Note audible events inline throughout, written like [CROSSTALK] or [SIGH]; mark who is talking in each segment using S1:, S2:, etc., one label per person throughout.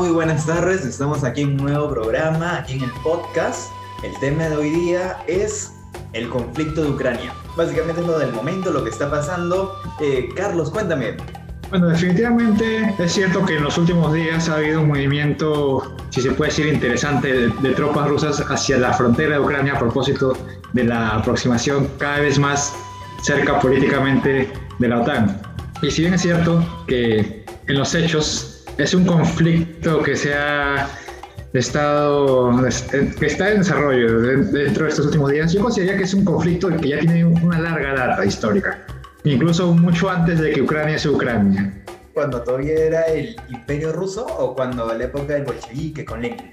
S1: Muy buenas tardes, estamos aquí en un nuevo programa, aquí en el podcast. El tema de hoy día es el conflicto de Ucrania. Básicamente es lo del momento, lo que está pasando. Eh, Carlos, cuéntame.
S2: Bueno, definitivamente es cierto que en los últimos días ha habido un movimiento, si se puede decir, interesante de, de tropas rusas hacia la frontera de Ucrania a propósito de la aproximación cada vez más cerca políticamente de la OTAN. Y si bien es cierto que en los hechos es un conflicto que se ha estado que está en desarrollo dentro de estos últimos días, yo consideraría que es un conflicto que ya tiene una larga data histórica, incluso mucho antes de que Ucrania sea Ucrania.
S1: ¿Cuando todavía era el imperio ruso o cuando la época del bolchevique con Lenin?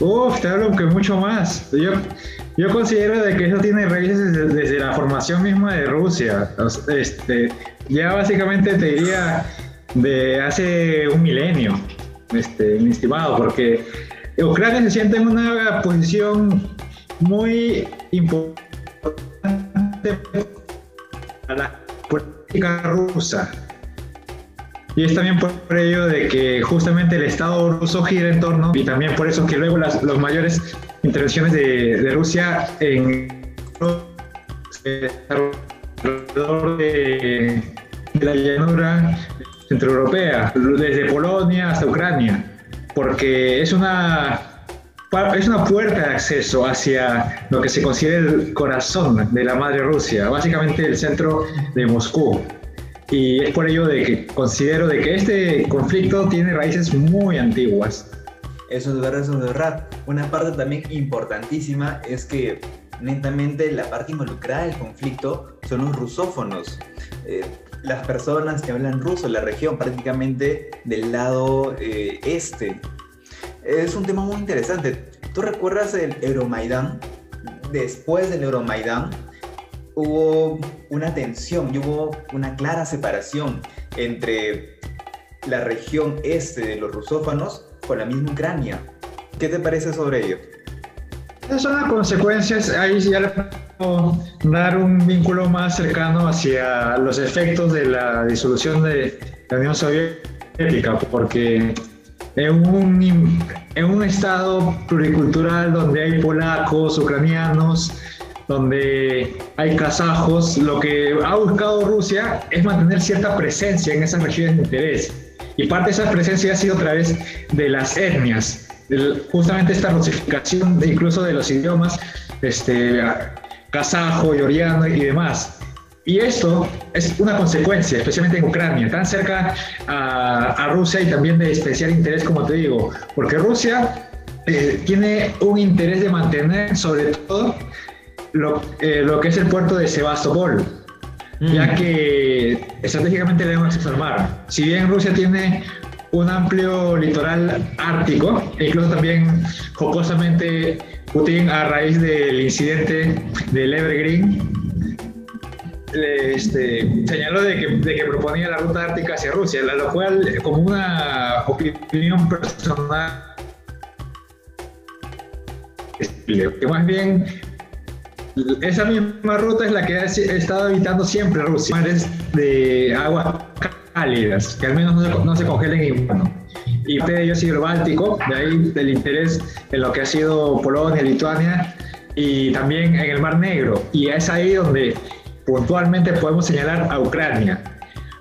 S2: Uf, te hablo que mucho más. Yo, yo considero de que eso tiene raíces desde, la formación misma de Rusia. Este, ya básicamente te diría de hace un milenio, este, estimado, porque Ucrania se siente en una posición muy importante a la política rusa. Y es también por ello de que justamente el Estado ruso gira en torno, y también por eso que luego las los mayores intervenciones de, de Rusia en alrededor de, de la llanura centroeuropea, desde Polonia hasta Ucrania, porque es una, es una puerta de acceso hacia lo que se considera el corazón de la madre Rusia, básicamente el centro de Moscú. Y es por ello de que considero de que este conflicto tiene raíces muy antiguas.
S1: Eso es verdad, eso es verdad. Una parte también importantísima es que netamente la parte involucrada del conflicto son los rusófonos. Eh, las personas que hablan ruso, la región prácticamente del lado eh, este. Es un tema muy interesante. ¿Tú recuerdas el Euromaidán? Después del Euromaidán hubo una tensión y hubo una clara separación entre la región este de los rusófanos con la misma Ucrania. ¿Qué te parece sobre ello?
S2: Esas son las consecuencias, ahí ya le puedo dar un vínculo más cercano hacia los efectos de la disolución de la Unión Soviética, porque en un, en un estado pluricultural donde hay polacos, ucranianos, donde hay kazajos, lo que ha buscado Rusia es mantener cierta presencia en esas regiones de interés. Y parte de esa presencia ha sido a través de las etnias, justamente esta rusificación incluso de los idiomas, este, kazajo, georgiano y demás. Y esto es una consecuencia, especialmente en Ucrania, tan cerca a, Rusia y también de especial interés, como te digo, porque Rusia eh, tiene un interés de mantener sobre todo lo, eh, lo que es el puerto de Sebastopol, ya mm. que estratégicamente le damos acceso al mar. Si bien Rusia tiene un amplio litoral ártico, incluso también jocosamente Putin a raíz del incidente del Evergreen este, señaló de que, proponía la ruta ártica hacia Rusia, lo cual como una opinión personal que más bien esa misma ruta es la que ha estado evitando siempre Rusia, mares de aguas cálidas, que al menos no se, congelen en invierno. Y de ello sigue el Báltico, de ahí del interés en lo que ha sido Polonia, Lituania y también en el Mar Negro. Y es ahí donde puntualmente podemos señalar a Ucrania.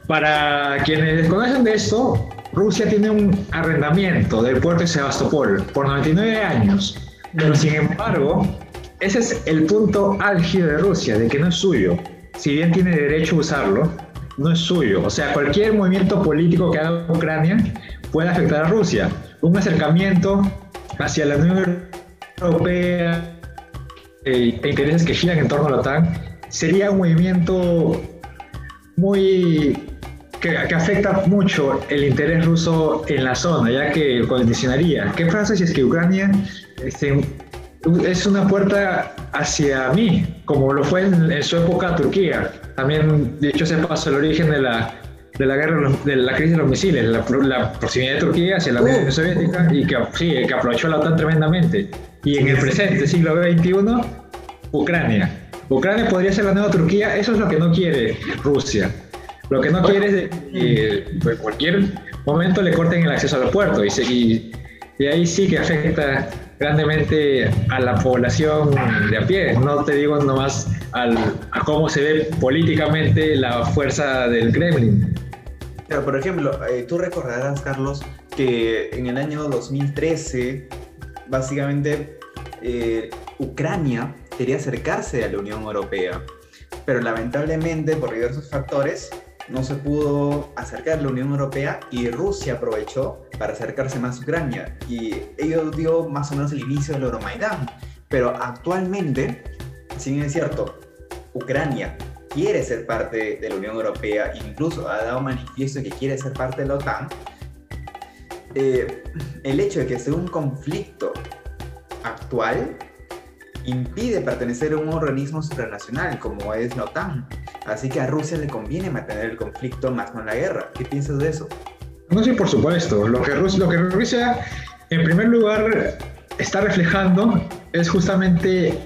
S2: Para quienes desconocen de esto, Rusia tiene un arrendamiento del puerto de Sebastopol por 99 años, pero sin embargo, ese es el punto álgido de Rusia, de que no es suyo. Si bien tiene derecho a usarlo, no es suyo. O sea, cualquier movimiento político que haga Ucrania puede afectar a Rusia. Un acercamiento hacia la Unión Europea eh, e intereses que giran en torno a la OTAN sería un movimiento muy que, afecta mucho el interés ruso en la zona, ya que condicionaría. ¿Qué pasa si es que Ucrania este, es una puerta hacia mí, como lo fue en, su época Turquía. También, de hecho, se pasó el origen de la, de la guerra, de la crisis de los misiles, la, proximidad de Turquía hacia la Unión Soviética y que, sí, que aprovechó la OTAN tremendamente. Y en el presente siglo XXI, Ucrania. Ucrania podría ser la nueva Turquía, eso es lo que no quiere Rusia. Lo que no quiere es que pues, cualquier momento le corten el acceso al puerto y, y ahí sí que afecta grandemente a la población de a pie. No te digo nomás al, a cómo se ve políticamente la fuerza del Kremlin.
S1: Pero, por ejemplo, eh, tú recordarás, Carlos, que en el año 2013, básicamente, eh, Ucrania quería acercarse a la Unión Europea, pero lamentablemente, por diversos factores, no se pudo acercar a la Unión Europea y Rusia aprovechó para acercarse más a Ucrania. Y ello dio más o menos el inicio del Euromaidán. Pero actualmente, si bien es cierto, Ucrania quiere ser parte de la Unión Europea, incluso ha dado manifiesto que quiere ser parte de la OTAN, eh, el hecho de que sea un conflicto actual impide pertenecer a un organismo supranacional como es la OTAN. Así que a Rusia le conviene mantener el conflicto más no la guerra. ¿Qué piensas de eso?
S2: No, sí, por supuesto. Lo que, Rusia, lo que Rusia, en primer lugar, está reflejando es justamente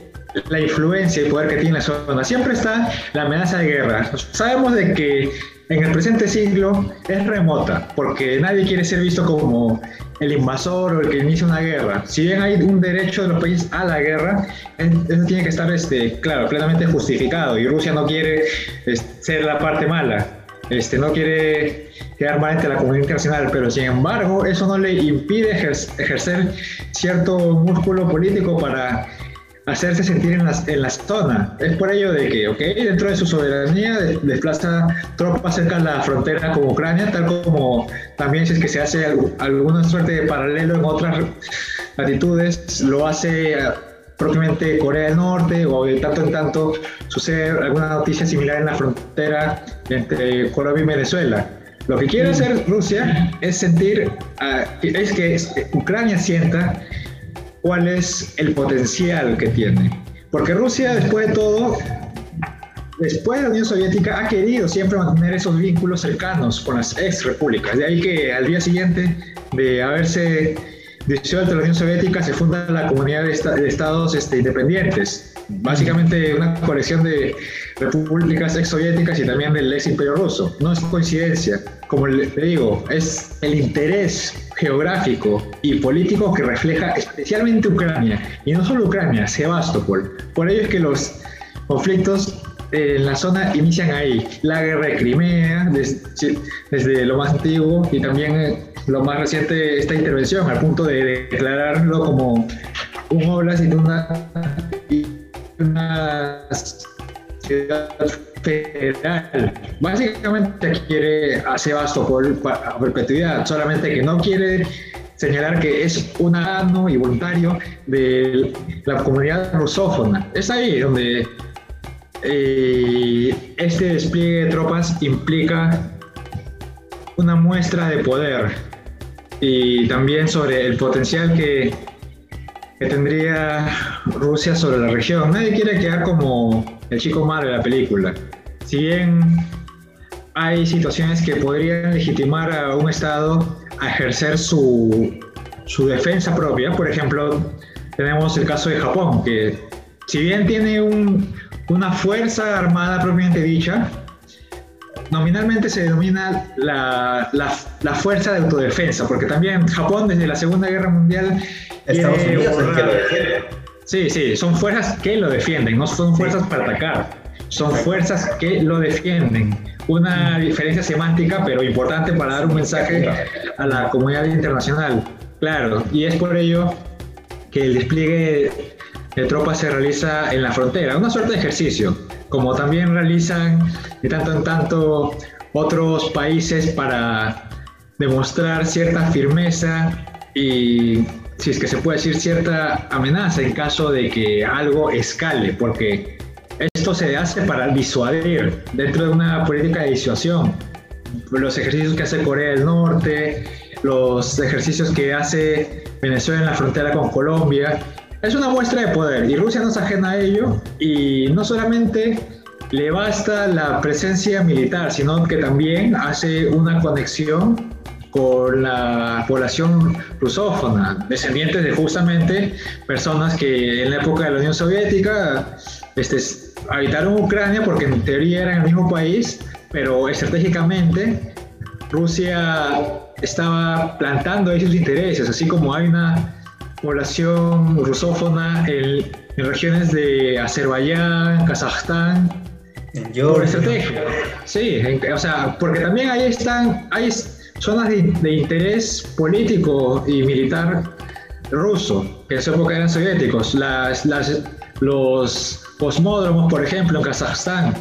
S2: la influencia y poder que tiene la zona. Siempre está la amenaza de guerra. Sabemos de que en el presente siglo es remota, porque nadie quiere ser visto como el invasor o el que inicia una guerra. Si bien hay un derecho de los países a la guerra, eso tiene que estar, este, claro, plenamente justificado. Y Rusia no quiere este, ser la parte mala, este, no quiere quedar mal ante la comunidad internacional, pero sin embargo, eso no le impide ejercer cierto músculo político para hacerse sentir en la, en la zona. Es por ello de que, ok, dentro de su soberanía desplaza tropas cerca de la frontera con Ucrania, tal como también si es que se hace alguna suerte de paralelo en otras latitudes, lo hace eh, propiamente Corea del Norte o de tanto en tanto sucede alguna noticia similar en la frontera entre Colombia y Venezuela. Lo que quiere hacer Rusia es sentir, ah, es que Ucrania sienta cuál es el potencial que tiene. Porque Rusia, después de todo, después de la Unión Soviética, ha querido siempre mantener esos vínculos cercanos con las ex repúblicas. De ahí que al día siguiente de haberse disuelto la Unión Soviética se funda la Comunidad de, Estados este, Independientes. Básicamente una colección de repúblicas ex soviéticas y también del ex imperio ruso. No es coincidencia. Como le digo, es el interés geográfico y político que refleja especialmente Ucrania, y no solo Ucrania, Sebastopol. Por ello es que los conflictos en la zona inician ahí. La guerra de Crimea, desde, lo más antiguo, y también lo más reciente, esta intervención, al punto de declararlo como un oblast y una ciudad federal. Básicamente quiere a Sebastopol a perpetuidad, solamente que no quiere señalar que es un ano y voluntario de la comunidad rusófona. Es ahí donde eh, este despliegue de tropas implica una muestra de poder y también sobre el potencial que, tendría Rusia sobre la región. Nadie quiere quedar como el chico malo de la película. Si bien hay situaciones que podrían legitimar a un Estado a ejercer su, su defensa propia, por ejemplo, tenemos el caso de Japón, que si bien tiene un, una fuerza armada propiamente dicha, nominalmente se denomina la, la, fuerza de autodefensa, porque también Japón desde la Segunda Guerra Mundial...
S1: Estados Unidos es que lo defiende.
S2: Sí, sí, son fuerzas que lo defienden, no son fuerzas para atacar, son fuerzas que lo defienden. Una diferencia semántica, pero importante para dar un mensaje a la comunidad internacional. Claro, y es por ello que el despliegue de tropas se realiza en la frontera, una suerte de ejercicio, como también realizan de tanto en tanto otros países para demostrar cierta firmeza y, si es que se puede decir, cierta amenaza en caso de que algo escale, porque esto se hace para disuadir dentro de una política de disuasión. Los ejercicios que hace Corea del Norte, los ejercicios que hace Venezuela en la frontera con Colombia, es una muestra de poder y Rusia no es ajena a ello y no solamente le basta la presencia militar, sino que también hace una conexión con la población rusófona, descendientes de justamente personas que en la época de la Unión Soviética este, habitaron Ucrania porque en teoría eran el mismo país, pero estratégicamente Rusia estaba plantando ahí sus intereses, así como hay una población rusófona en, regiones de Azerbaiyán, Kazajstán, por estrategia. Sí, o sea, porque también ahí están, hay zonas de, interés político y militar ruso, que en su época eran soviéticos. Las, las, los cosmódromos, por ejemplo, en Kazajstán.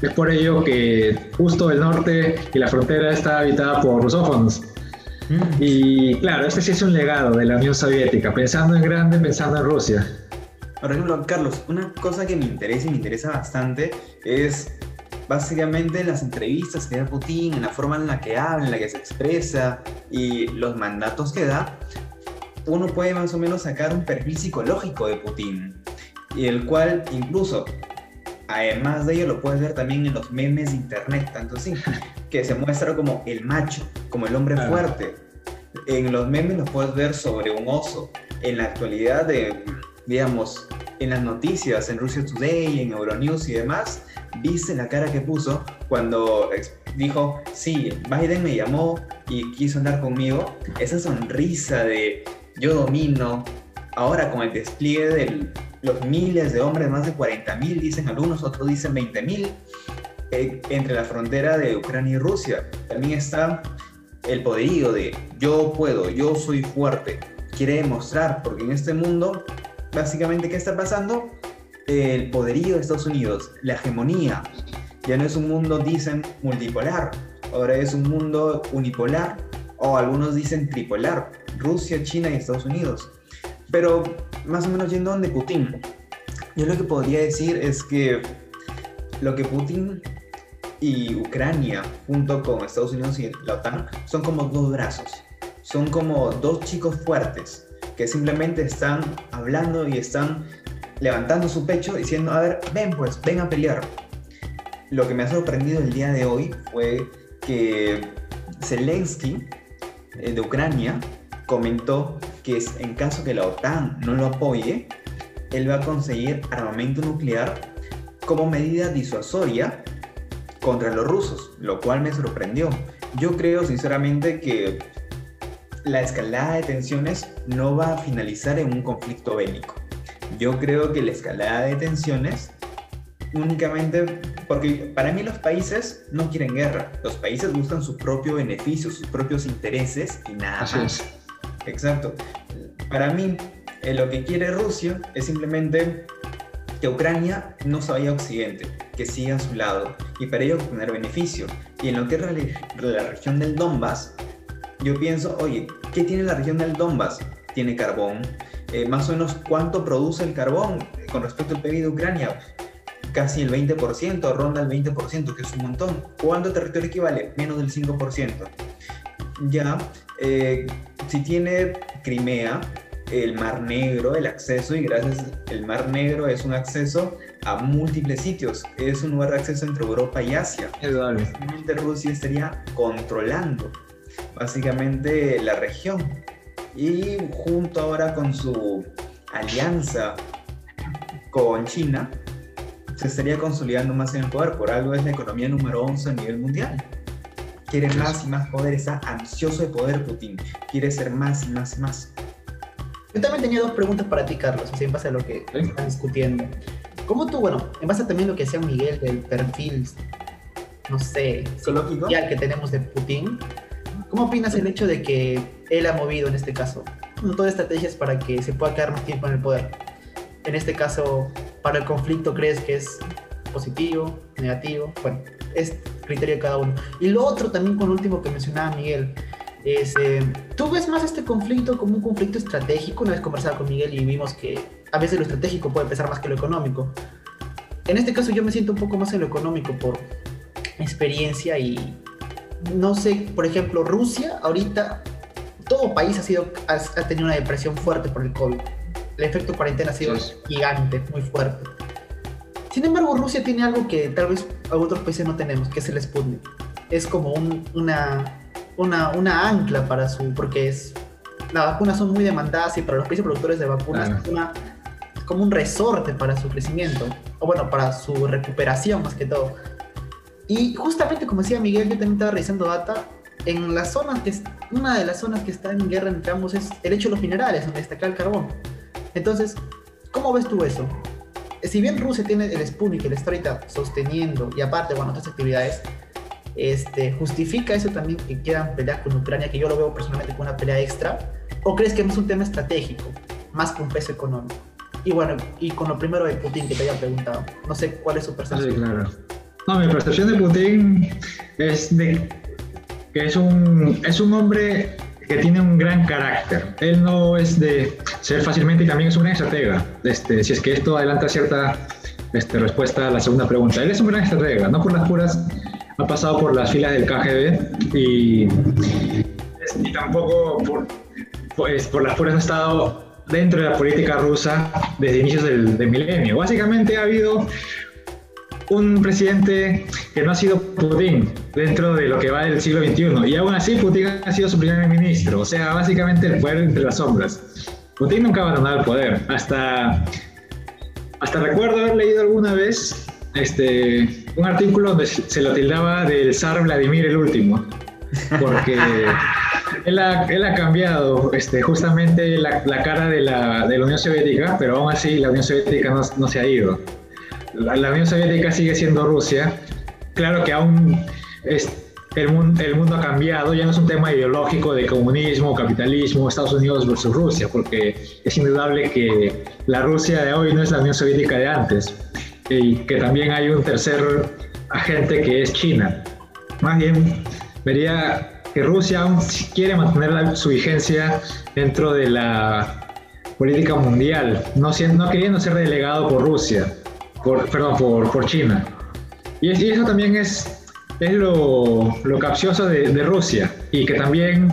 S2: Es por ello que justo el norte y la frontera está habitada por rusófonos. Mm. Y claro, este sí es un legado de la Unión Soviética, pensando en grande, pensando en Rusia.
S1: Por ejemplo, Carlos, una cosa que me interesa y me interesa bastante es básicamente las entrevistas que da Putin, en la forma en la que habla, en la que se expresa y los mandatos que da, uno puede más o menos sacar un perfil psicológico de Putin, y el cual incluso, además de ello, lo puedes ver también en los memes de internet, tanto así, [LAUGHS] que se muestra como el macho, como el hombre fuerte. En los memes lo puedes ver sobre un oso. En la actualidad de digamos, en las noticias, en Russia Today, en Euronews y demás, viste la cara que puso cuando dijo, sí, Biden me llamó y quiso andar conmigo, esa sonrisa de yo domino, ahora con el despliegue de los miles de hombres, más de 40 mil dicen algunos, otros dicen 20 mil, eh, entre la frontera de Ucrania y Rusia, también está el poderío de yo puedo, yo soy fuerte, quiere demostrar, porque en este mundo básicamente, ¿qué está pasando? El poderío de Estados Unidos, la hegemonía. Ya no es un mundo, dicen, multipolar. Ahora es un mundo unipolar o algunos dicen tripolar. Rusia, China y Estados Unidos. Pero más o menos yendo donde Putin. Yo lo que podría decir es que lo que Putin y Ucrania, junto con Estados Unidos y la OTAN, son como dos brazos. Son como dos chicos fuertes que simplemente están hablando y están levantando su pecho diciendo, a ver, ven pues, ven a pelear. Lo que me ha sorprendido el día de hoy fue que Zelensky eh, de Ucrania comentó que en caso que la OTAN no lo apoye, él va a conseguir armamento nuclear como medida disuasoria contra los rusos, lo cual me sorprendió. Yo creo sinceramente que la escalada de tensiones no va a finalizar en un conflicto bélico. Yo creo que la escalada de tensiones únicamente, porque para mí los países no quieren guerra, los países buscan su propio beneficio, sus propios intereses y nada más. Exacto. Para mí, eh, lo que quiere Rusia es simplemente que Ucrania no se vaya a Occidente, que siga a su lado y para ello obtener beneficio. Y en lo que es la región del Donbass, yo pienso, oye, ¿qué tiene la región del Donbass? Tiene carbón. Eh, más o menos, ¿cuánto produce el carbón con respecto al PIB de Ucrania? Casi el 20%, ronda el 20%, que es un montón. ¿Cuánto territorio equivale? Menos del 5%. Ya, eh, si tiene Crimea, el Mar Negro, el acceso, y gracias el Mar Negro es un acceso a múltiples sitios, es un lugar de acceso entre Europa y Asia. Realmente Rusia estaría controlando básicamente la región. Y junto ahora con su alianza con China, se estaría consolidando más en el poder. Por algo es la economía número 11 a nivel mundial. Quiere más y más poder, está ansioso de poder Putin. Quiere ser más y más y más.
S3: Yo también tenía dos preguntas para ti, Carlos, así en base a lo que están discutiendo. ¿Cómo tú, bueno, en base a también lo que decía Miguel del perfil, no sé, psicológico que tenemos de Putin, ¿Cómo opinas el hecho de que él ha movido en este caso todas estrategias para que se pueda quedar más tiempo en el poder? En este caso, para el conflicto, ¿crees que es positivo, negativo? Bueno, es criterio de cada uno. Y lo otro también con lo último que mencionaba Miguel, es, eh, ¿tú ves más este conflicto como un conflicto estratégico? Una vez conversaba con Miguel y vimos que a veces lo estratégico puede pesar más que lo económico. En este caso yo me siento un poco más en lo económico por experiencia y no sé, por ejemplo, Rusia ahorita, todo país ha, sido, ha, tenido una depresión fuerte por el COVID. El efecto cuarentena ha sido gigante, muy fuerte. Sin embargo, Rusia tiene algo que tal vez a otros países no tenemos, que es el Sputnik. Es como una, una, una ancla para su, porque es, las vacunas son muy demandadas y para los países productores de vacunas es como un resorte para su crecimiento, o bueno, para su recuperación más que todo. Y justamente como decía Miguel, yo también estaba revisando data, en las zonas que una de las zonas que está en guerra entre ambos es el hecho de los minerales, donde destaca el carbón. Entonces, ¿cómo ves tú eso? Si bien Rusia tiene el Sputnik le está ahorita sosteniendo, y aparte, bueno, otras actividades, este, ¿justifica eso también que quieran pelear con Ucrania, que yo lo veo personalmente como una pelea extra? ¿O crees que es un tema estratégico, más que un peso económico? Y bueno, y con lo primero de Putin que te había preguntado, no sé cuál es su percepción.
S2: Sí, claro. No, mi percepción de Putin es de que es un, es un hombre que tiene un gran carácter. Él no es de ser fácilmente y también es un gran estratega. Este, si es que esto adelanta cierta este, respuesta a la segunda pregunta. Él es un gran estratega, no por las puras, ha pasado por las filas del KGB y, y tampoco por, pues, por las puras ha estado dentro de la política rusa desde inicios del, del milenio. Básicamente ha habido un presidente que no ha sido Putin dentro de lo que va del siglo XXI. Y aún así Putin ha sido su primer ministro. O sea, básicamente el poder entre las sombras. Putin nunca ha abandonado el poder. Hasta, hasta recuerdo haber leído alguna vez este, un artículo donde se lo tildaba del zar Vladimir el último. Porque [LAUGHS] él ha, él ha cambiado este, justamente la, la cara de la, de la, Unión Soviética, pero aún así la Unión Soviética no, no se ha ido la, Unión Soviética sigue siendo Rusia. Claro que aún el, mundo, el mundo ha cambiado, ya no es un tema ideológico de comunismo, capitalismo, Estados Unidos versus Rusia, porque es indudable que la Rusia de hoy no es la Unión Soviética de antes, y que también hay un tercer agente que es China. Más bien, vería que Rusia aún quiere mantener su vigencia dentro de la política mundial, no, no queriendo ser delegado por Rusia por, perdón, por, por China. Y, eso también es, es lo, lo capcioso de, de, Rusia y que también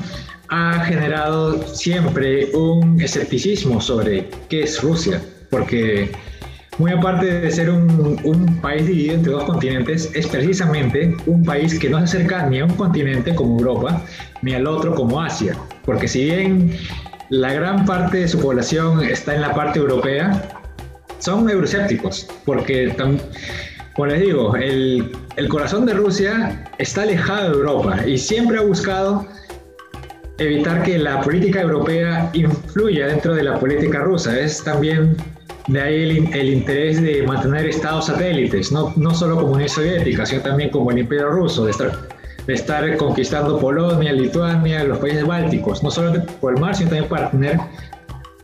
S2: ha generado siempre un escepticismo sobre qué es Rusia, porque muy aparte de ser un, un, país dividido entre dos continentes, es precisamente un país que no se acerca ni a un continente como Europa, ni al otro como Asia, porque si bien la gran parte de su población está en la parte europea, son euroscépticos, porque, como les digo, el, el corazón de Rusia está alejado de Europa y siempre ha buscado evitar que la política europea influya dentro de la política rusa. Es también de ahí el, el, interés de mantener estados satélites, no, no solo como Unión Soviética, sino también como el Imperio Ruso, de estar, de estar conquistando Polonia, Lituania, los países bálticos, no solo por el mar, sino también para tener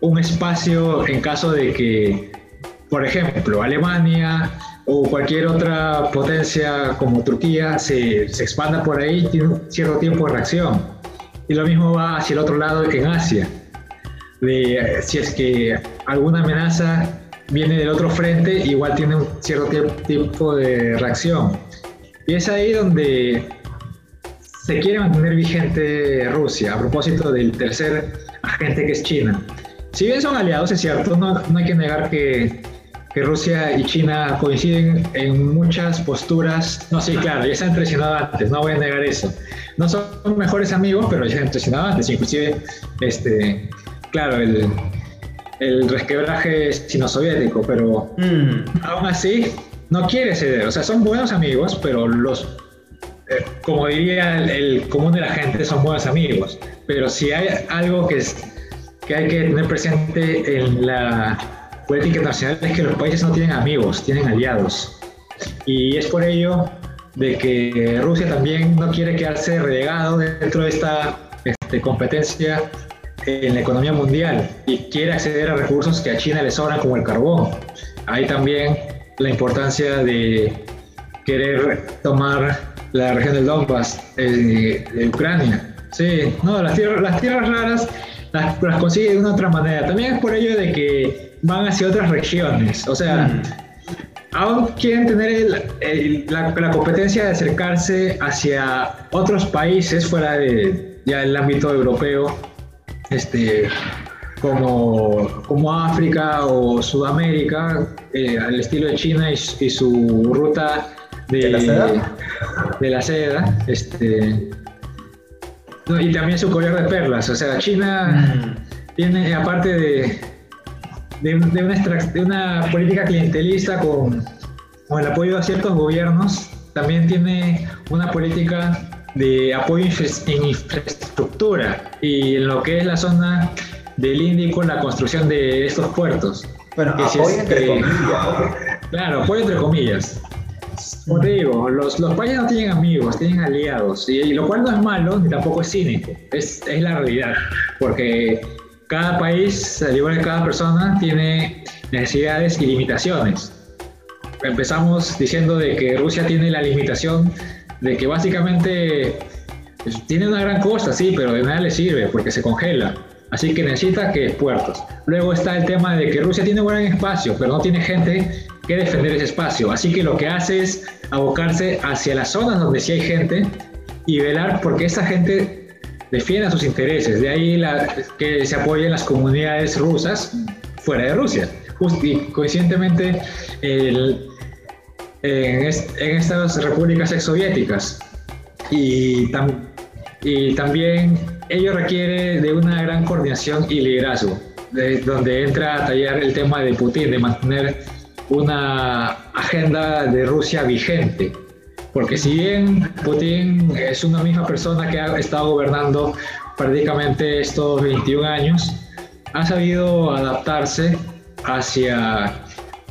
S2: un espacio en caso de que por ejemplo, Alemania o cualquier otra potencia como Turquía se, se expanda por ahí, tiene un cierto tiempo de reacción. Y lo mismo va hacia el otro lado en Asia. De, si es que alguna amenaza viene del otro frente, igual tiene un cierto tiempo de reacción. Y es ahí donde se quiere mantener vigente Rusia, a propósito del tercer agente que es China. Si bien son aliados, es cierto, no, no hay que negar que que Rusia y China coinciden en muchas posturas. No, sí, claro, ya se han traicionado antes, no voy a negar eso. No son mejores amigos, pero ya se han traicionado antes. Inclusive, este, claro, el, el resquebraje sino-soviético, pero mm. aún así no quiere ceder. O sea, son buenos amigos, pero los, eh, como diría el, el, común de la gente, son buenos amigos. Pero si hay algo que, es, que hay que tener presente en la política internacional es que los países no tienen amigos, tienen aliados. Y es por ello de que Rusia también no quiere quedarse relegado dentro de esta este, competencia en la economía mundial y quiere acceder a recursos que a China le sobran como el carbón. Hay también la importancia de querer tomar la región del Donbass eh, de Ucrania. Sí, no, las tierras, las tierras raras las, las consigue de una otra manera. También es por ello de que van hacia otras regiones. O sea, mm. aún quieren tener la, competencia de acercarse hacia otros países fuera de ya el ámbito europeo, este, como, como África o Sudamérica, eh, al estilo de China y, su ruta de,
S1: la seda.
S2: De la seda este, y también su collar de perlas. O sea, China mm. tiene, aparte de de, una, de una política clientelista con, con el apoyo a ciertos gobiernos, también tiene una política de apoyo en infraestructura y en lo que es la zona del Índico, la construcción de estos puertos.
S1: Bueno, apoyo entre comillas.
S2: Claro, apoyo entre comillas. Como te digo, los, los países no tienen amigos, tienen aliados, y, lo cual no es malo ni tampoco es cínico, es, es la realidad, porque cada país, al igual que cada persona, tiene necesidades y limitaciones. Empezamos diciendo de que Rusia tiene la limitación de que básicamente pues, tiene una gran costa, sí, pero de nada le sirve porque se congela. Así que necesita que puertos. Luego está el tema de que Rusia tiene un gran espacio, pero no tiene gente que defender ese espacio. Así que lo que hace es abocarse hacia las zonas donde sí hay gente y velar porque esa gente defienda sus intereses. De ahí que se apoyen las comunidades rusas fuera de Rusia. y coincidentemente en, estas repúblicas exsoviéticas. Y, y también ello requiere de una gran coordinación y liderazgo, de, donde entra a tallar el tema de Putin, de mantener una agenda de Rusia vigente. Porque si bien Putin es una misma persona que ha estado gobernando prácticamente estos 21 años, ha sabido adaptarse hacia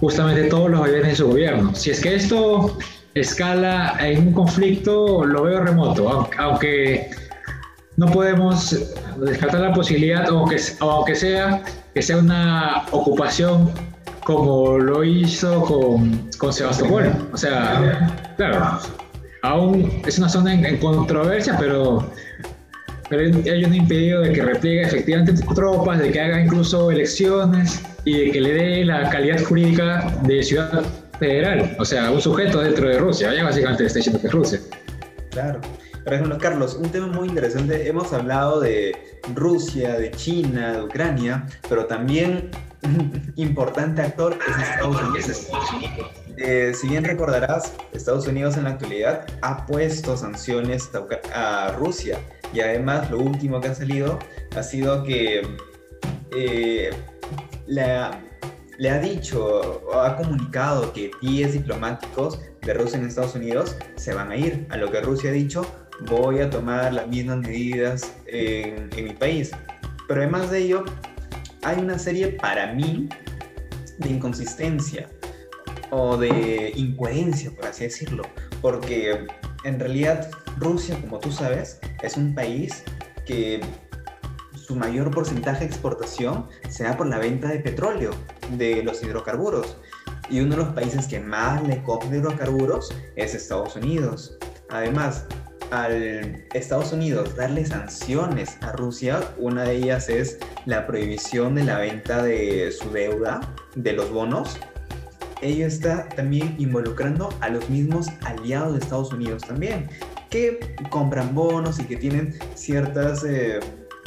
S2: justamente todos los gobiernos de su gobierno. Si es que esto escala en un conflicto, lo veo remoto, aunque no podemos descartar la posibilidad, aunque, aunque sea que sea una ocupación como lo hizo con, con Sebastopol. O sea, claro, aún es una zona en, controversia, pero, pero ellos no impedido de que repliegue efectivamente tropas, de que haga incluso elecciones y de que le dé la calidad jurídica de ciudad federal, o sea, un sujeto dentro de Rusia. Ya básicamente está diciendo que es Rusia.
S1: Claro. Por ejemplo, Carlos, un tema muy interesante, hemos hablado de Rusia, de China, de Ucrania, pero también [LAUGHS] importante actor es Estados Unidos. Eh, si bien recordarás, Estados Unidos en la actualidad ha puesto sanciones a Rusia y además lo último que ha salido ha sido que eh, le ha dicho ha comunicado que 10 diplomáticos de Rusia en Estados Unidos se van a ir, a lo que Rusia ha dicho voy a tomar las mismas medidas en, mi país. Pero además de ello, hay una serie para mí de inconsistencia o de incoherencia, por así decirlo, porque en realidad Rusia, como tú sabes, es un país que su mayor porcentaje de exportación se da por la venta de petróleo, de los hidrocarburos. Y uno de los países que más le compra hidrocarburos es Estados Unidos. Además, al Estados Unidos darle sanciones a Rusia, una de ellas es la prohibición de la venta de su deuda, de los bonos, ello está también involucrando a los mismos aliados de Estados Unidos también, que compran bonos y que tienen ciertas eh,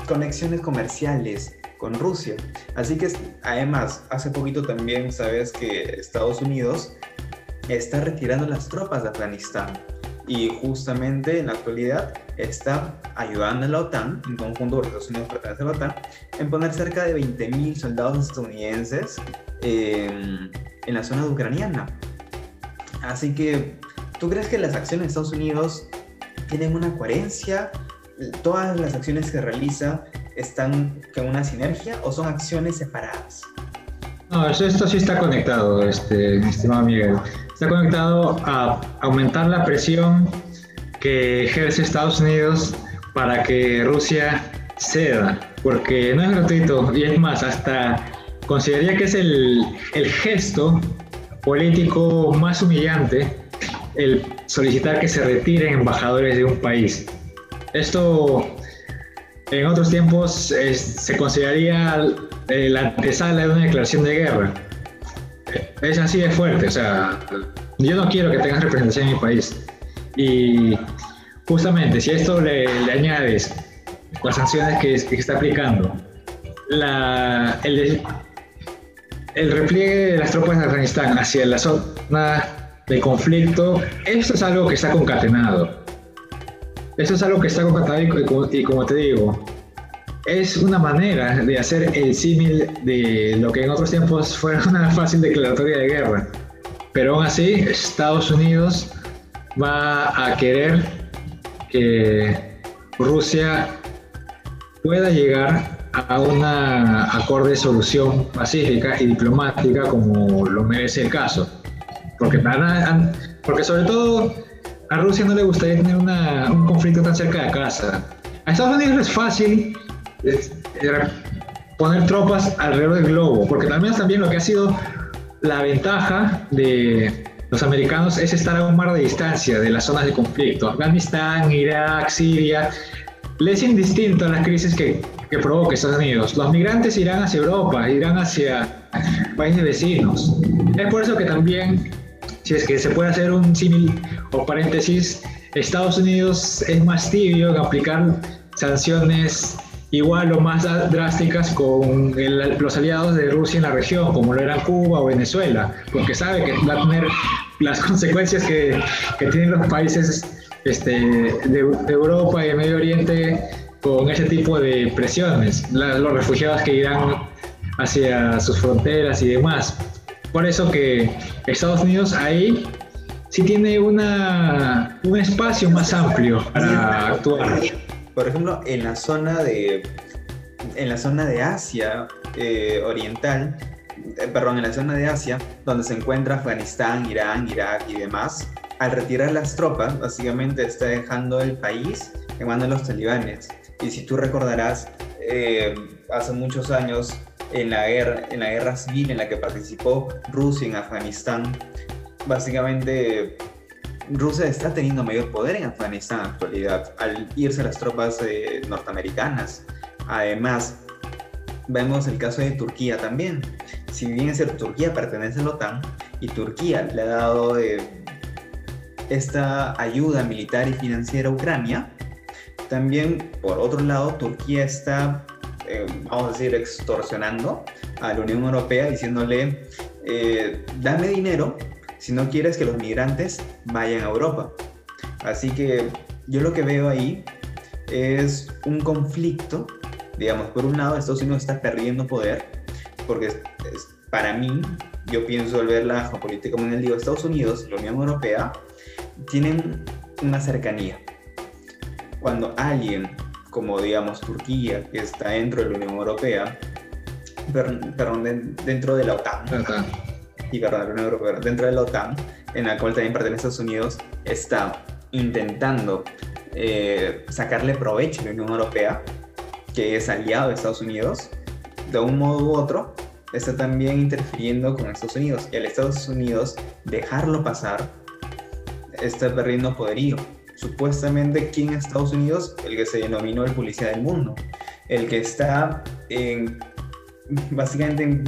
S1: conexiones comerciales con Rusia. Así que además, hace poquito también sabes que Estados Unidos está retirando las tropas de Afganistán y justamente en la actualidad está ayudando a la OTAN, en conjunto porque Estados Unidos pertenece a la OTAN, en poner cerca de 20.000 soldados estadounidenses en la zona ucraniana. Así que, ¿tú crees que las acciones de Estados Unidos tienen una coherencia? ¿Todas las acciones que realiza están con una sinergia o son acciones separadas?
S2: No, esto sí está conectado, este, estimado Miguel está conectado a aumentar la presión que ejerce Estados Unidos para que Rusia ceda, porque no es gratuito y es más, hasta consideraría que es el, gesto político más humillante el solicitar que se retiren embajadores de un país. Esto en otros tiempos se consideraría la antesala de una declaración de guerra es así de fuerte. O sea, yo no quiero que tengas representación en mi país. Y justamente, si esto le, añades las sanciones que, está aplicando, la, el, el repliegue de las tropas de Afganistán hacia la zona de conflicto, esto es algo que está concatenado. Esto es algo que está concatenado y como te digo, es una manera de hacer el símil de lo que en otros tiempos fue [LAUGHS] una fácil declaratoria de guerra. Pero aún así, Estados Unidos va a querer que Rusia pueda llegar a una acorde solución pacífica y diplomática como lo merece el caso. Porque, porque sobre todo a Rusia no le gustaría tener un conflicto tan cerca de casa. A Estados Unidos es fácil poner tropas alrededor del globo, porque también, también lo que ha sido la ventaja de los americanos es estar a un mar de distancia de las zonas de conflicto. Afganistán, Irak, Siria, les es indistinto a las crisis que, que provoca Estados Unidos. Los migrantes irán hacia Europa, irán hacia países vecinos. Es por eso que también, si es que se puede hacer un símil o paréntesis, Estados Unidos es más tibio en aplicar sanciones igual o más drásticas con los aliados de Rusia en la región, como lo eran Cuba o Venezuela, porque sabe que va a tener las consecuencias que, que tienen los países este, de, Europa y de Medio Oriente con ese tipo de presiones, los refugiados que irán hacia sus fronteras y demás. Por eso que Estados Unidos ahí sí tiene una, un espacio más amplio para actuar
S1: por ejemplo, en la zona de, en la zona de Asia eh, Oriental, eh, perdón, en la zona de Asia, donde se encuentra Afganistán, Irán, Irak y demás, al retirar las tropas, básicamente está dejando el país en manos de los talibanes. Y si tú recordarás, eh, hace muchos años, en la, guerra, en la guerra civil en la que participó Rusia en Afganistán, básicamente Rusia está teniendo mayor poder en Afganistán en la actualidad al irse las tropas eh, norteamericanas. Además, vemos el caso de Turquía también. Si bien es cierto, Turquía pertenece a la OTAN y Turquía le ha dado eh, esta ayuda militar y financiera a Ucrania, también por otro lado Turquía está, eh, vamos a decir, extorsionando a la Unión Europea diciéndole, dame dinero si no quieres que los migrantes vayan a Europa. Así que yo lo que veo ahí es un conflicto, digamos, por un lado Estados Unidos está perdiendo poder, porque para mí, yo pienso al ver la geopolítica mundial, digo, Estados Unidos la Unión Europea tienen una cercanía. Cuando alguien, como digamos Turquía, que está dentro de la Unión Europea, perdón, dentro de la OTAN, y perdón, la dentro de la OTAN, en la cual también pertenece a Estados Unidos, está intentando eh, sacarle provecho a la Unión Europea, que es aliado de Estados Unidos, de un modo u otro, está también interfiriendo con Estados Unidos. Y al Estados Unidos dejarlo pasar, está perdiendo poderío. Supuestamente, ¿quién en Estados Unidos? El que se denominó el policía del mundo. El que está en básicamente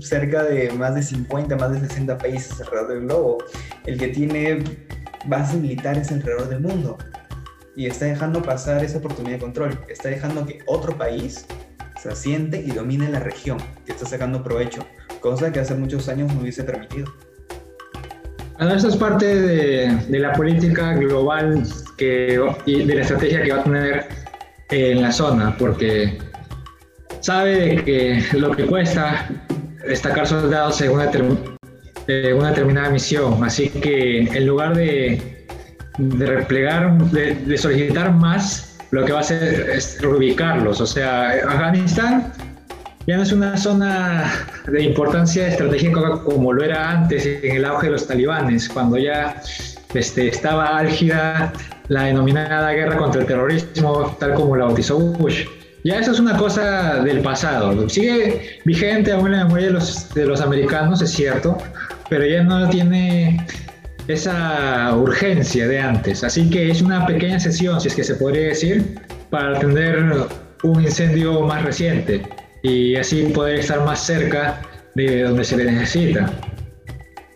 S1: cerca de más de 50, más de 60 países alrededor del globo, el que tiene bases militares alrededor del mundo. Y está dejando pasar esa oportunidad de control, está dejando que otro país se asiente y domine la región, que está sacando provecho, cosa que hace muchos años no hubiese permitido.
S2: Bueno, eso es parte de, la política global y de la estrategia que va a tener en la zona, porque sabe que lo que cuesta destacar soldados en una, una determinada misión. Así que en lugar de, de replegar, de, solicitar más, lo que va a hacer es reubicarlos. O sea, Afganistán ya no es una zona de importancia estratégica como lo era antes en el auge de los talibanes, cuando ya este, estaba álgida la denominada guerra contra el terrorismo, tal como la bautizó Bush. Ya eso es una cosa del pasado. Sigue vigente aún la memoria de los, de los americanos, es cierto, pero ya no tiene esa urgencia de antes. Así que es una pequeña sesión, si es que se podría decir, para atender un incendio más reciente y así poder estar más cerca de donde se le necesita.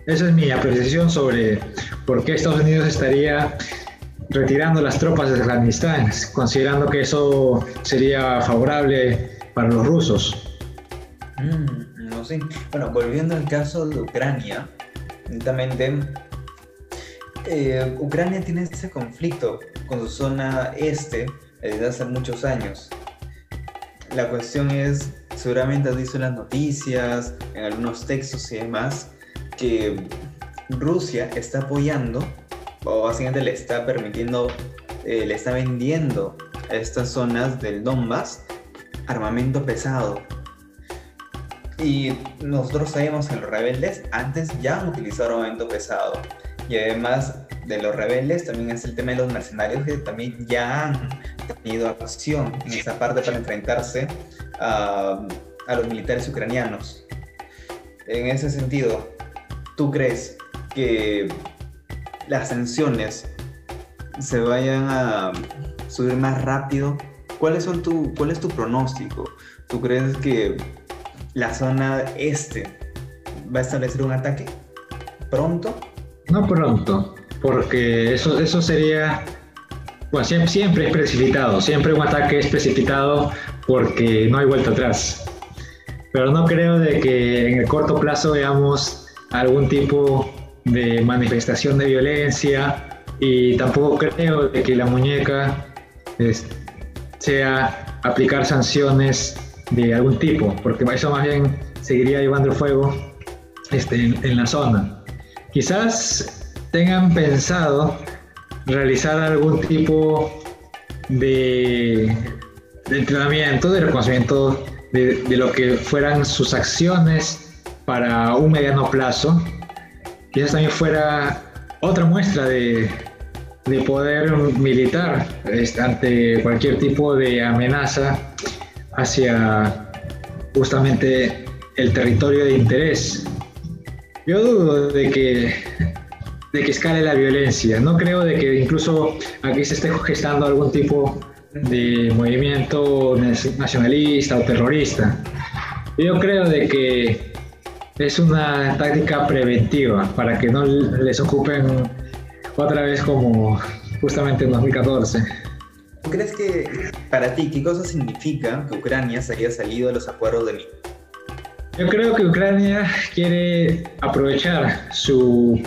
S2: Esa es mi apreciación sobre por qué Estados Unidos estaría retirando las tropas de Afganistán, considerando que eso sería favorable para los rusos.
S1: Mm, no sé. Bueno, volviendo al caso de Ucrania, lentamente, eh, Ucrania tiene ese conflicto con su zona este desde hace muchos años. La cuestión es, seguramente has visto en las noticias, en algunos textos y demás, que Rusia está apoyando o básicamente le está permitiendo, eh, le está vendiendo a estas zonas del Donbass armamento pesado. Y nosotros sabemos que los rebeldes antes ya han utilizado armamento pesado. Y además de los rebeldes también es el tema de los mercenarios que también ya han tenido acción en esa parte para enfrentarse a, a los militares ucranianos. En ese sentido, ¿tú crees que las sanciones se vayan a subir más rápido? ¿Cuáles son tu, ¿Cuál es tu pronóstico? ¿Tú crees que la zona este va a establecer un ataque pronto?
S2: No pronto, porque eso, eso sería, bueno, siempre, siempre es precipitado, siempre un ataque es precipitado porque no hay vuelta atrás. Pero no creo de que en el corto plazo veamos algún tipo de manifestación de violencia y tampoco creo de que la muñeca sea aplicar sanciones de algún tipo, porque eso más bien seguiría llevando el fuego este, en, la zona. Quizás tengan pensado realizar algún tipo de, entrenamiento, de reconocimiento de, de, lo que fueran sus acciones para un mediano plazo. Quizás también fuera otra muestra de, de poder militar este, ante cualquier tipo de amenaza hacia justamente el territorio de interés. Yo dudo de que, de que escale la violencia. No creo de que incluso aquí se esté gestando algún tipo de movimiento nacionalista o terrorista. Yo creo de que es una táctica preventiva para que no les ocupen otra vez como justamente en 2014.
S1: ¿Tú crees que para ti qué cosa significa que Ucrania se haya salido de los acuerdos de Minsk?
S2: Yo creo que Ucrania quiere aprovechar su,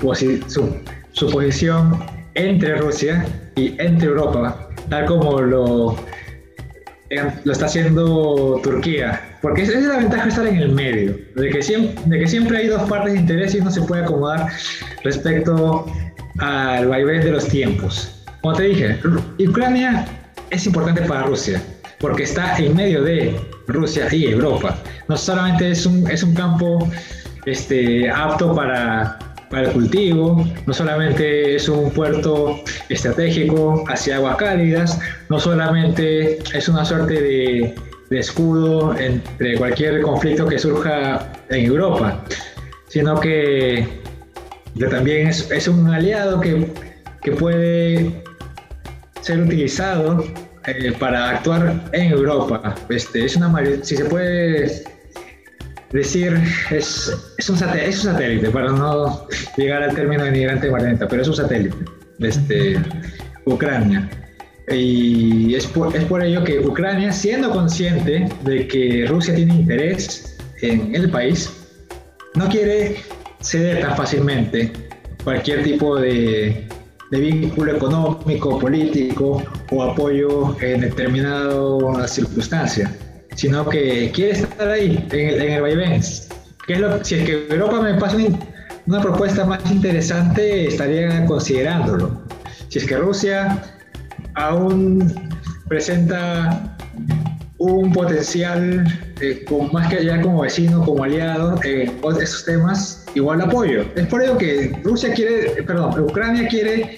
S2: su, posición entre Rusia y entre Europa, tal como lo, lo está haciendo Turquía. Porque esa es la ventaja de estar en el medio, de que, siempre, de que siempre hay dos partes de interés y uno se puede acomodar respecto al vaivén de los tiempos. Como te dije, Ucrania es importante para Rusia porque está en medio de Rusia y Europa. No solamente es un, es un campo este, apto para, para el cultivo, no solamente es un puerto estratégico hacia aguas cálidas, no solamente es una suerte de, de escudo entre cualquier conflicto que surja en Europa, sino que también es, un aliado que, que, puede ser utilizado eh, para actuar en Europa. Este, es una, si se puede decir, es, es, un satélite, es un satélite, para no llegar al término de migrante marioneta, pero es un satélite, este, Ucrania. Y es por, es por ello que Ucrania, siendo consciente de que Rusia tiene interés en el país, no quiere ceder tan fácilmente cualquier tipo de, vínculo económico, político o apoyo en determinada circunstancia, sino que quiere estar ahí, en el, en el vaivén. ¿Qué es lo, si es que Europa me pasa una propuesta más interesante, estaría considerándolo. Si es que Rusia aún presenta un potencial eh, con, más que allá como vecino, como aliado en esos temas, igual apoyo. Es por ello que Rusia quiere, perdón, Ucrania quiere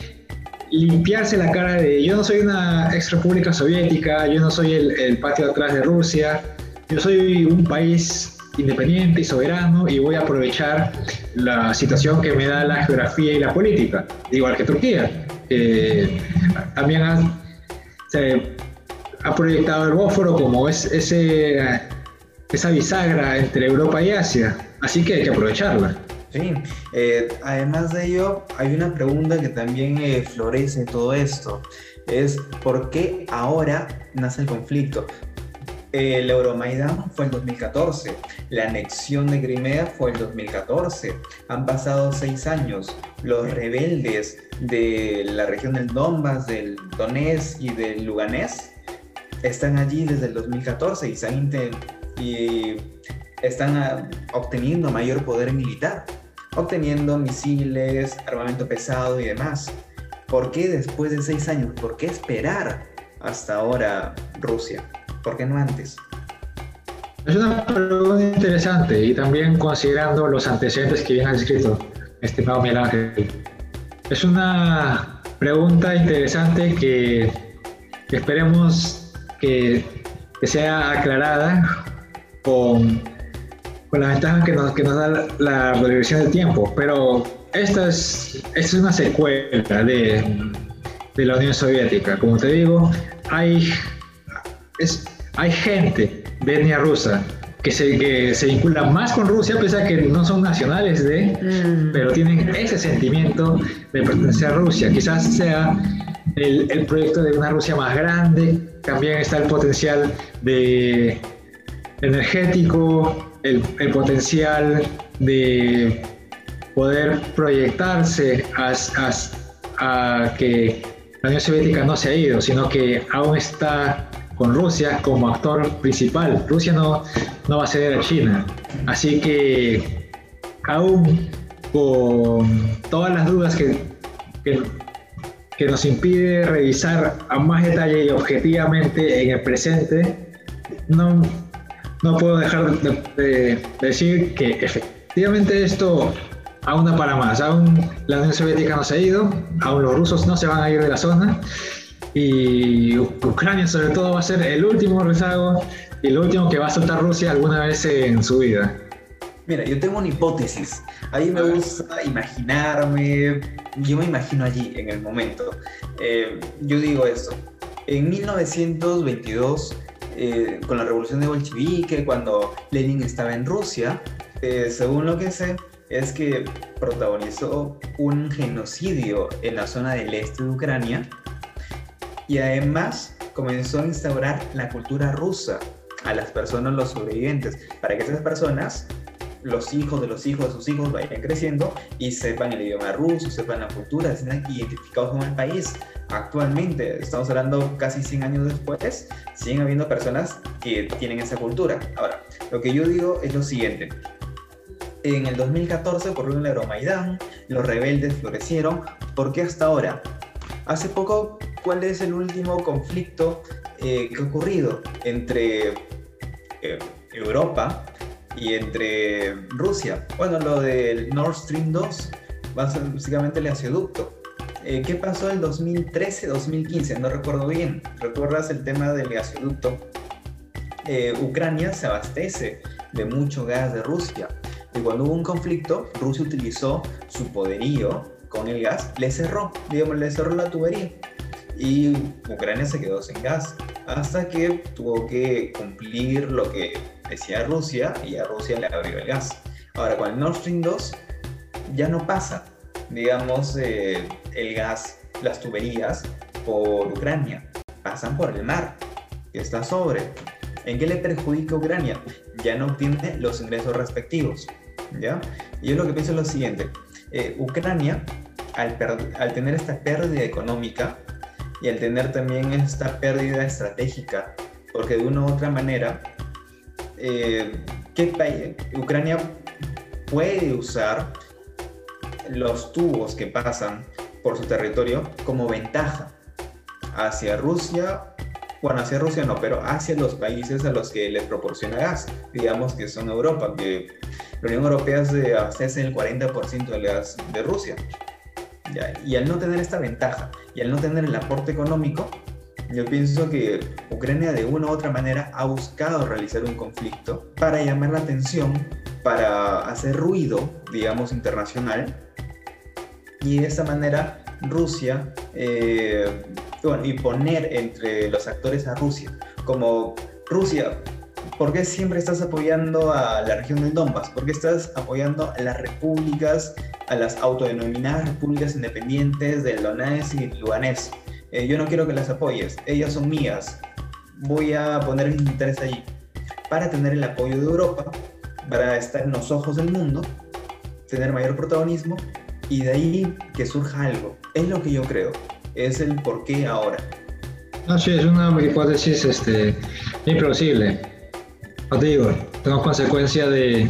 S2: limpiarse la cara de yo no soy una ex república soviética, yo no soy el, el patio atrás de Rusia, yo soy un país independiente y soberano y voy a aprovechar la situación que me da la geografía y la política, igual que Turquía. Eh, también se, ha proyectado el Bósforo como es, ese, esa bisagra entre Europa y Asia, así que hay que aprovecharla.
S1: Sí, eh, además de ello, hay una pregunta que también eh, florece en todo esto, es ¿por qué ahora nace el conflicto? El Euromaidan fue en 2014, la anexión de Crimea fue en 2014, han pasado seis años, los rebeldes de la región del Donbass, del Donetsk y del Luganés están allí desde el 2014 y, están, y están ah, obteniendo mayor poder militar, obteniendo misiles, armamento pesado y demás. ¿Por qué después de seis años? ¿Por qué esperar hasta ahora Rusia? ¿Por qué no antes?
S2: Es una pregunta interesante y también considerando los antecedentes que bien has escrito, estimado Miguel Ángel. Es una pregunta interesante que esperemos que, sea aclarada con, con la ventaja que nos, que nos da la, la del tiempo, pero esta es, es una secuela de, de la Unión Soviética. Como te digo, hay, es, hay gente de etnia rusa que se, que se vincula más con Rusia, pese a que no son nacionales de, mm. pero tienen ese sentimiento de pertenecer a Rusia. Quizás sea el, el, proyecto de una Rusia más grande, también está el potencial de energético, el, el potencial de poder proyectarse a, a, a que la Unión Soviética no se ha ido, sino que aún está con Rusia como actor principal. Rusia no, no va a ceder a China. Así que aún con todas las dudas que, que, nos impide revisar a más detalle y objetivamente en el presente, no, no puedo dejar de decir que efectivamente esto aún da para más. Aún la Unión Soviética no se ha ido, aún los rusos no se van a ir de la zona y Ucrania sobre todo va a ser el último rezago y el último que va a soltar Rusia alguna vez en su vida.
S1: Mira, yo tengo una hipótesis. Ahí me gusta imaginarme, yo me imagino allí en el momento. Eh, yo digo esto, en 1922, eh, con la revolución de bolchevique, cuando Lenin estaba en Rusia, eh, según lo que sé, es que protagonizó un genocidio en la zona del este de Ucrania y además comenzó a instaurar la cultura rusa a las personas, los sobrevivientes, para que esas personas, los hijos de los hijos de sus hijos vayan creciendo y sepan el idioma ruso, sepan la cultura, sean identificados con el país. Actualmente, estamos hablando casi 100 años después, siguen habiendo personas que tienen esa cultura. Ahora, lo que yo digo es lo siguiente, en el 2014 ocurrió un Euromaidán, los rebeldes florecieron. ¿Por qué hasta ahora? Hace poco, ¿cuál es el último conflicto eh, que ha ocurrido entre eh, Europa y entre Rusia? Bueno, lo del Nord Stream 2, básicamente el gasoducto. Eh, ¿Qué pasó en 2013-2015? No recuerdo bien. ¿Recuerdas el tema del gasoducto? Ucrania se abastece de mucho gas de Rusia y cuando hubo un conflicto, Rusia utilizó su poderío con el gas, le cerró, digamos, le cerró la tubería. Y Ucrania se quedó sin gas hasta que tuvo que cumplir lo que decía Rusia y a Rusia le abrió el gas. Ahora, con el Nord Stream 2 ya no pasa, digamos, eh, el gas, las tuberías por Ucrania, pasan por el mar, que está sobre. ¿En qué le perjudica a Ucrania? Ya no obtiene los ingresos respectivos. ¿ya? Y yo lo que pienso es lo siguiente, eh, Ucrania, al, tener esta pérdida económica y al tener también esta pérdida estratégica, porque de una u otra manera, eh, ¿qué Ucrania puede usar los tubos que pasan por su territorio como ventaja hacia Rusia bueno, hacia Rusia no, pero hacia los países a los que les proporciona gas, digamos que son Europa, que la Unión Europea se abastece el 40% del gas de Rusia. Y al no tener esta ventaja y al no tener el aporte económico, yo pienso que Ucrania de una u otra manera ha buscado realizar un conflicto para llamar la atención, para hacer ruido, digamos, internacional. Y de esta manera Rusia eh, y poner entre los actores a Rusia, como Rusia, ¿por qué siempre estás apoyando a la región del Donbass? ¿Por qué estás apoyando a las repúblicas, a las autodenominadas repúblicas independientes del Donetsk y Lugansk? Eh, yo no quiero que las apoyes, ellas son mías, voy a poner mi interés allí, para tener el apoyo de Europa, para estar en los ojos del mundo, tener mayor protagonismo y de ahí que surja algo. Es lo que yo creo es el por qué ahora.
S2: No, sí, es una hipótesis este, implausible. Os digo, tengo consecuencia de,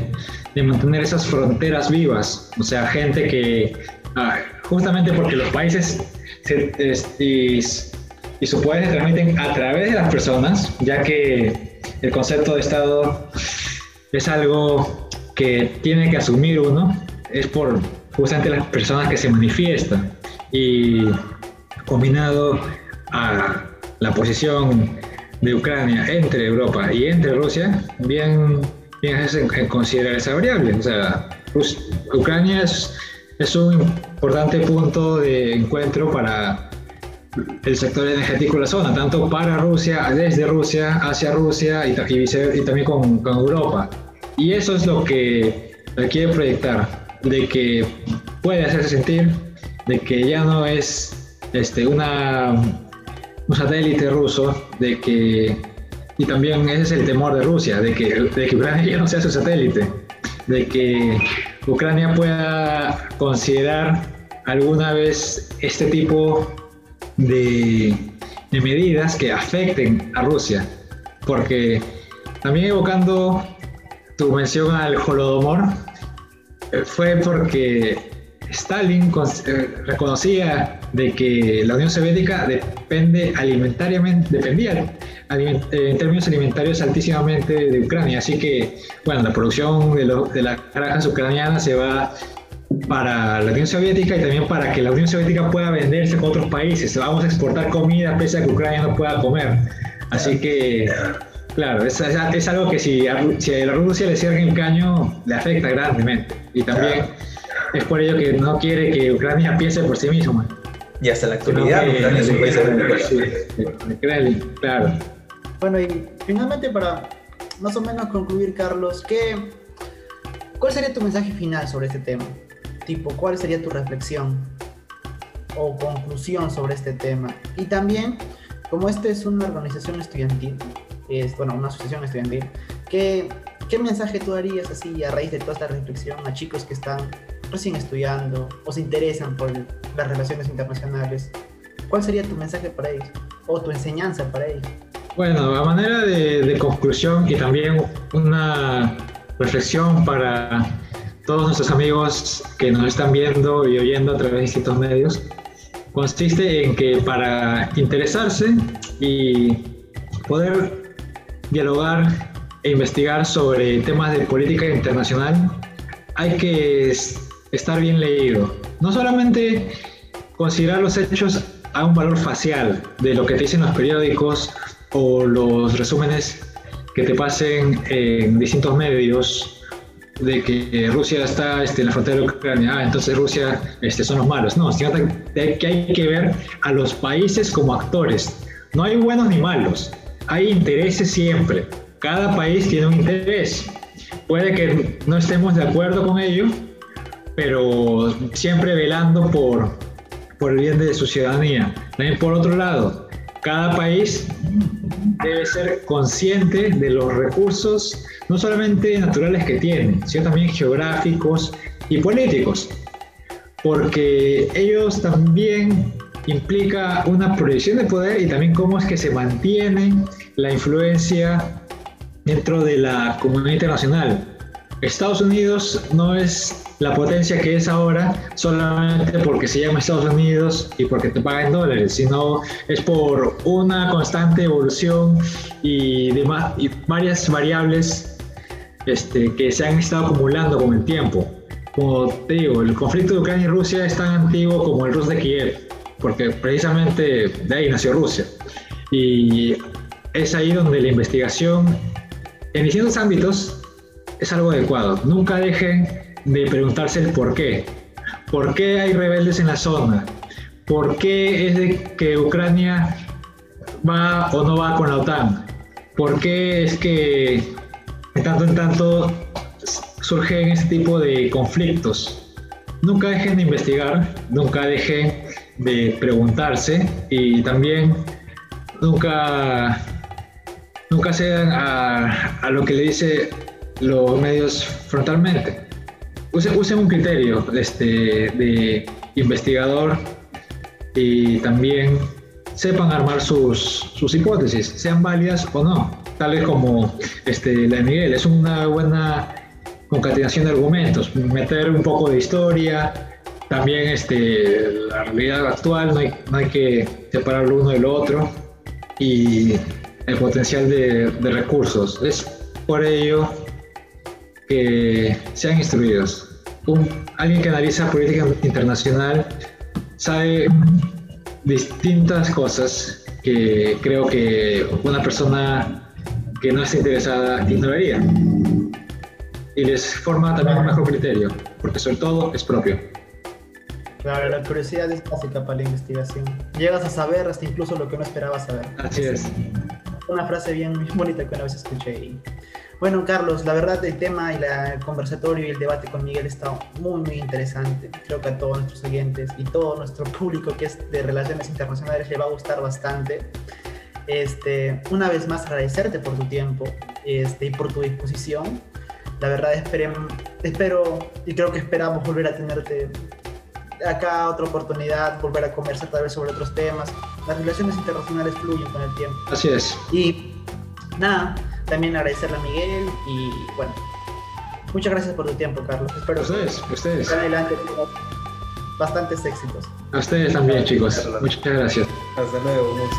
S2: de, mantener esas fronteras vivas. O sea, gente que, ah, justamente porque los países se, y sus poderes se transmiten a través de las personas, ya que el concepto de Estado es algo que tiene que asumir uno, es por justamente las personas que se manifiestan y combinado a la posición de Ucrania entre Europa y entre Rusia, bien, bien es considerar esa variable. O sea, Ucrania es, es un importante punto de encuentro para el sector energético de la zona, tanto para Rusia, desde Rusia, hacia Rusia y, y, también con, con, Europa. Y eso es lo que quiere proyectar, de que puede hacerse sentir, de que ya no es este, una, un satélite ruso, de que, y también ese es el temor de Rusia, de que, de que Ucrania [LAUGHS] ya no sea su satélite, de que Ucrania pueda considerar alguna vez este tipo de, medidas que afecten a Rusia. Porque también evocando tu mención al Holodomor, eh, fue porque Stalin eh, reconocía de que la Unión Soviética depende alimentariamente, dependía en términos alimentarios altísimamente de Ucrania. Así que, bueno, la producción de, de las granjas ucranianas se va para la Unión Soviética y también para que la Unión Soviética pueda venderse con otros países. Vamos a exportar comida pese a que Ucrania no pueda comer. Así que, claro, es, es algo que si a, si a Rusia le cierra el caño, le afecta grandemente. Y también es por ello que no quiere que Ucrania piense por sí mismo.
S1: Y hasta la actualidad, Ucrania es un
S3: país claro. Bueno, y finalmente para más o menos concluir, Carlos, ¿qué, ¿cuál sería tu mensaje final sobre este tema? tipo, ¿cuál sería tu reflexión o conclusión sobre este tema? Y también, como esta es una organización estudiantil, es, bueno, una asociación estudiantil, ¿qué, ¿qué mensaje tú darías así a raíz de toda esta reflexión a chicos que están recién estudiando o se interesan por las relaciones internacionales? ¿Cuál sería tu mensaje para ellos o tu enseñanza para ellos?
S2: Bueno, a manera de, de conclusión y también una reflexión para todos nuestros amigos que nos están viendo y oyendo a través de distintos medios, consiste en que para interesarse y poder dialogar e investigar sobre temas de política internacional, hay que estar bien leído. No solamente considerar los hechos a un valor facial de lo que te dicen los periódicos o los resúmenes que te pasen en distintos medios de que Rusia está este, en la frontera de Ucrania, ah, entonces Rusia este, son los malos. No, sino que hay que ver a los países como actores. No hay buenos ni malos, hay intereses siempre. Cada país tiene un interés. Puede que no estemos de acuerdo con ello, pero siempre velando por, por el bien de su ciudadanía. Por otro lado, cada país debe ser consciente de los recursos no solamente naturales que tienen, sino también geográficos y políticos, porque ellos también implica una proyección de poder y también cómo es que se mantiene la influencia dentro de la comunidad internacional. Estados Unidos no es la potencia que es ahora solamente porque se llama Estados Unidos y porque te pagan dólares, sino es por una constante evolución y, demás, y varias variables este, que se han estado acumulando con el tiempo. Como te digo, el conflicto de Ucrania y Rusia es tan antiguo como el Rus de Kiev, porque precisamente de ahí nació Rusia. Y es ahí donde la investigación en distintos ámbitos es algo adecuado. Nunca dejen de preguntarse el por qué. ¿Por qué hay rebeldes en la zona? ¿Por qué es que Ucrania va o no va con la OTAN? ¿Por qué es que de tanto en tanto surgen este tipo de conflictos. Nunca dejen de investigar, nunca dejen de preguntarse y también nunca, nunca cedan a, a lo que le dice los medios frontalmente. Usen, usen un criterio este, de investigador y también sepan armar sus, sus hipótesis, sean válidas o no tal vez como este, la de Miguel, es una buena concatenación de argumentos, meter un poco de historia también este, la realidad actual, no hay, no hay que separar lo uno del otro y el potencial de, de recursos. Es por ello que sean instruidos. Un, alguien que analiza política internacional sabe distintas cosas que creo que una persona que no está interesada ignoraría. Y les forma también un mejor criterio, porque sobre todo es propio.
S3: Claro, la curiosidad es básica para la investigación. Llegas a saber hasta incluso lo que no esperabas saber.
S2: Así es.
S3: Una frase bien bonita que una vez escuché. Bueno, Carlos, la verdad el tema y el conversatorio y el debate con Miguel está muy, muy interesante. Creo que a todos nuestros oyentes y todo nuestro público que es de relaciones internacionales le va a gustar bastante. Este, una vez más agradecerte por tu tiempo este, y por tu disposición. La verdad espero y creo que esperamos volver a tenerte acá otra oportunidad, volver a conversar tal vez sobre otros temas. Las relaciones internacionales fluyen con el tiempo.
S2: Así es.
S3: Y nada, también agradecerle a Miguel y bueno, muchas gracias por tu tiempo, Carlos.
S2: Espero ustedes, que ustedes.
S3: adelante bastantes éxitos.
S2: A ustedes también, chicos. Muchas gracias.
S1: Hasta luego.